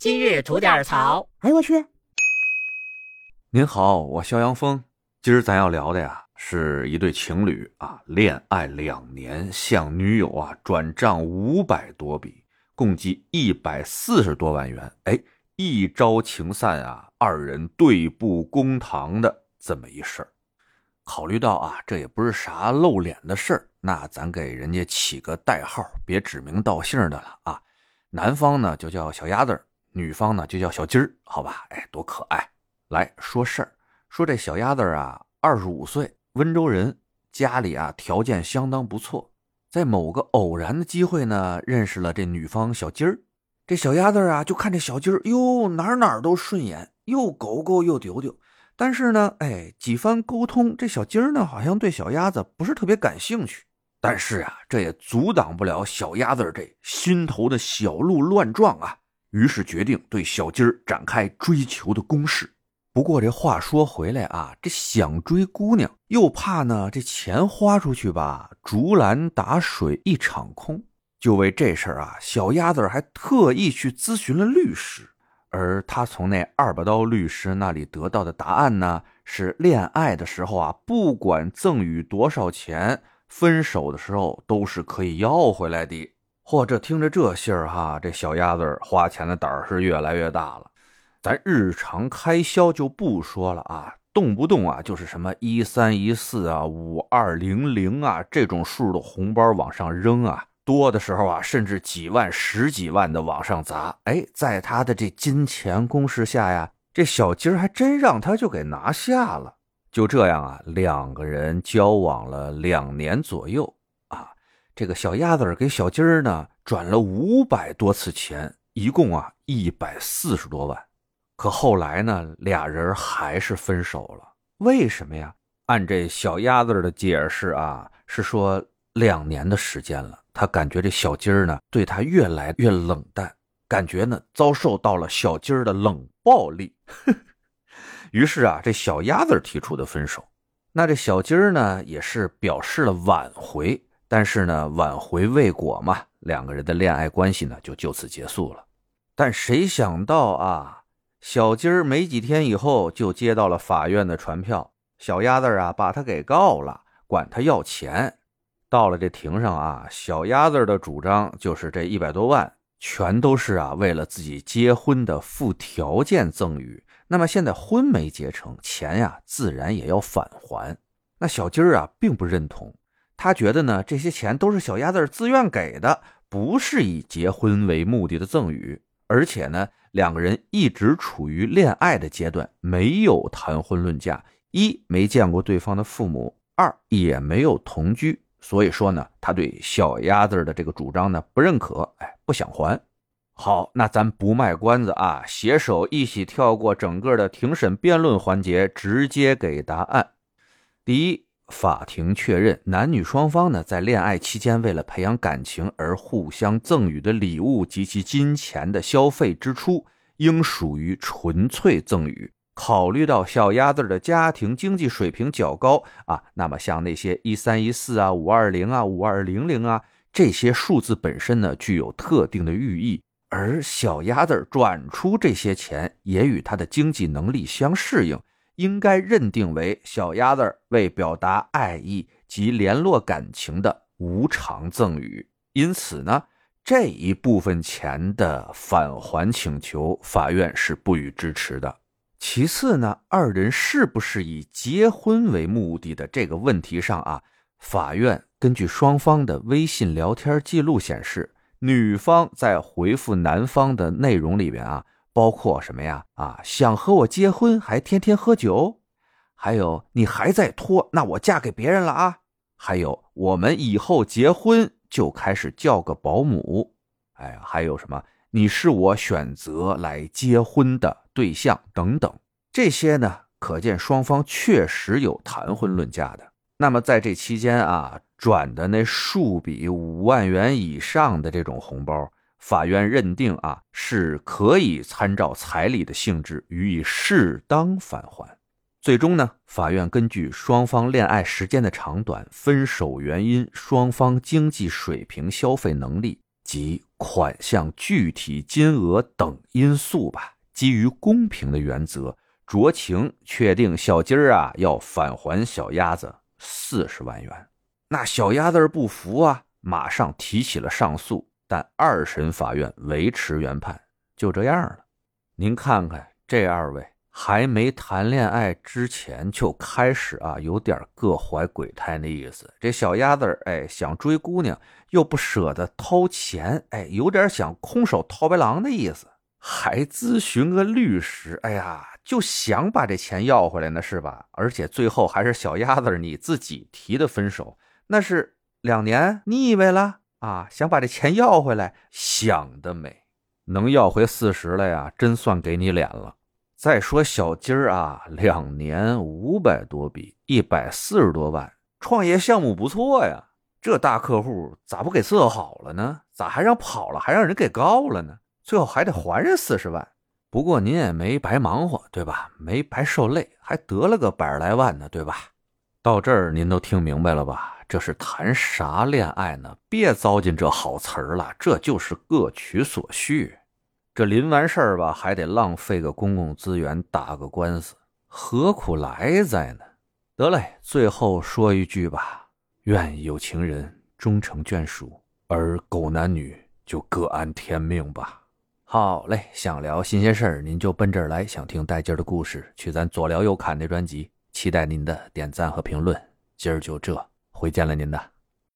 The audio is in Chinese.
今日吐点槽。哎呦我去！您好，我肖阳峰。今儿咱要聊的呀，是一对情侣啊，恋爱两年，向女友啊转账五百多笔，共计一百四十多万元。哎，一朝情散啊，二人对簿公堂的这么一事儿。考虑到啊，这也不是啥露脸的事儿，那咱给人家起个代号，别指名道姓的了啊。男方呢就叫小鸭子女方呢就叫小鸡儿，好吧？哎，多可爱！来说事儿，说这小鸭子啊，二十五岁，温州人，家里啊条件相当不错。在某个偶然的机会呢，认识了这女方小鸡儿。这小鸭子啊，就看这小鸡儿，哟，哪哪都顺眼，又狗狗又丢丢。但是呢，哎，几番沟通，这小鸡儿呢，好像对小鸭子不是特别感兴趣。但是啊，这也阻挡不了小鸭子这心头的小鹿乱撞啊。于是决定对小鸡儿展开追求的攻势。不过这话说回来啊，这想追姑娘，又怕呢这钱花出去吧，竹篮打水一场空。就为这事儿啊，小鸭子还特意去咨询了律师。而他从那二把刀律师那里得到的答案呢，是恋爱的时候啊，不管赠与多少钱，分手的时候都是可以要回来的。嚯，这听着这信儿哈，这小鸭子花钱的胆儿是越来越大了。咱日常开销就不说了啊，动不动啊就是什么一三一四啊、五二零零啊这种数的红包往上扔啊，多的时候啊甚至几万、十几万的往上砸。哎，在他的这金钱攻势下呀，这小鸡儿还真让他就给拿下了。就这样啊，两个人交往了两年左右。这个小鸭子给小鸡儿呢转了五百多次钱，一共啊一百四十多万。可后来呢，俩人还是分手了。为什么呀？按这小鸭子的解释啊，是说两年的时间了，他感觉这小鸡儿呢对他越来越冷淡，感觉呢遭受到了小鸡儿的冷暴力。于是啊，这小鸭子提出的分手。那这小鸡儿呢也是表示了挽回。但是呢，挽回未果嘛，两个人的恋爱关系呢就就此结束了。但谁想到啊，小鸡儿没几天以后就接到了法院的传票，小鸭子啊把他给告了，管他要钱。到了这庭上啊，小鸭子的主张就是这一百多万全都是啊为了自己结婚的附条件赠与。那么现在婚没结成，钱呀自然也要返还。那小鸡儿啊并不认同。他觉得呢，这些钱都是小鸭子自愿给的，不是以结婚为目的的赠与。而且呢，两个人一直处于恋爱的阶段，没有谈婚论嫁，一没见过对方的父母，二也没有同居。所以说呢，他对小鸭子的这个主张呢不认可，哎，不想还。好，那咱不卖关子啊，携手一起跳过整个的庭审辩论环节，直接给答案。第一。法庭确认，男女双方呢在恋爱期间为了培养感情而互相赠予的礼物及其金钱的消费支出，应属于纯粹赠与。考虑到小鸭子的家庭经济水平较高啊，那么像那些一三一四啊、五二零啊、五二零零啊这些数字本身呢具有特定的寓意，而小鸭子转出这些钱也与他的经济能力相适应。应该认定为小鸭子为表达爱意及联络感情的无偿赠与，因此呢，这一部分钱的返还请求，法院是不予支持的。其次呢，二人是不是以结婚为目的的这个问题上啊，法院根据双方的微信聊天记录显示，女方在回复男方的内容里边啊。包括什么呀？啊，想和我结婚还天天喝酒，还有你还在拖，那我嫁给别人了啊！还有我们以后结婚就开始叫个保姆，哎，还有什么？你是我选择来结婚的对象等等，这些呢，可见双方确实有谈婚论嫁的。那么在这期间啊，转的那数笔五万元以上的这种红包。法院认定啊，是可以参照彩礼的性质予以适当返还。最终呢，法院根据双方恋爱时间的长短、分手原因、双方经济水平、消费能力及款项、具体金额等因素吧，基于公平的原则，酌情确定小鸡儿啊要返还小鸭子四十万元。那小鸭子不服啊，马上提起了上诉，但二审法院维持原判，就这样了。您看看这二位。还没谈恋爱之前就开始啊，有点各怀鬼胎那意思。这小鸭子哎，想追姑娘又不舍得掏钱，哎，有点想空手套白狼的意思。还咨询个律师，哎呀，就想把这钱要回来呢，是吧？而且最后还是小鸭子你自己提的分手，那是两年腻歪了啊，想把这钱要回来，想得美！能要回四十了呀，真算给你脸了。再说小鸡儿啊，两年五百多笔，一百四十多万，创业项目不错呀。这大客户咋不给伺候好了呢？咋还让跑了，还让人给告了呢？最后还得还人四十万。不过您也没白忙活，对吧？没白受累，还得了个百来万呢，对吧？到这儿您都听明白了吧？这是谈啥恋爱呢？别糟践这好词儿了，这就是各取所需。这临完事儿吧，还得浪费个公共资源打个官司，何苦来哉呢？得嘞，最后说一句吧：愿有情人终成眷属，而狗男女就各安天命吧。好嘞，想聊新鲜事儿，您就奔这儿来；想听带劲儿的故事，去咱左聊右侃那专辑。期待您的点赞和评论。今儿就这，会见了您的。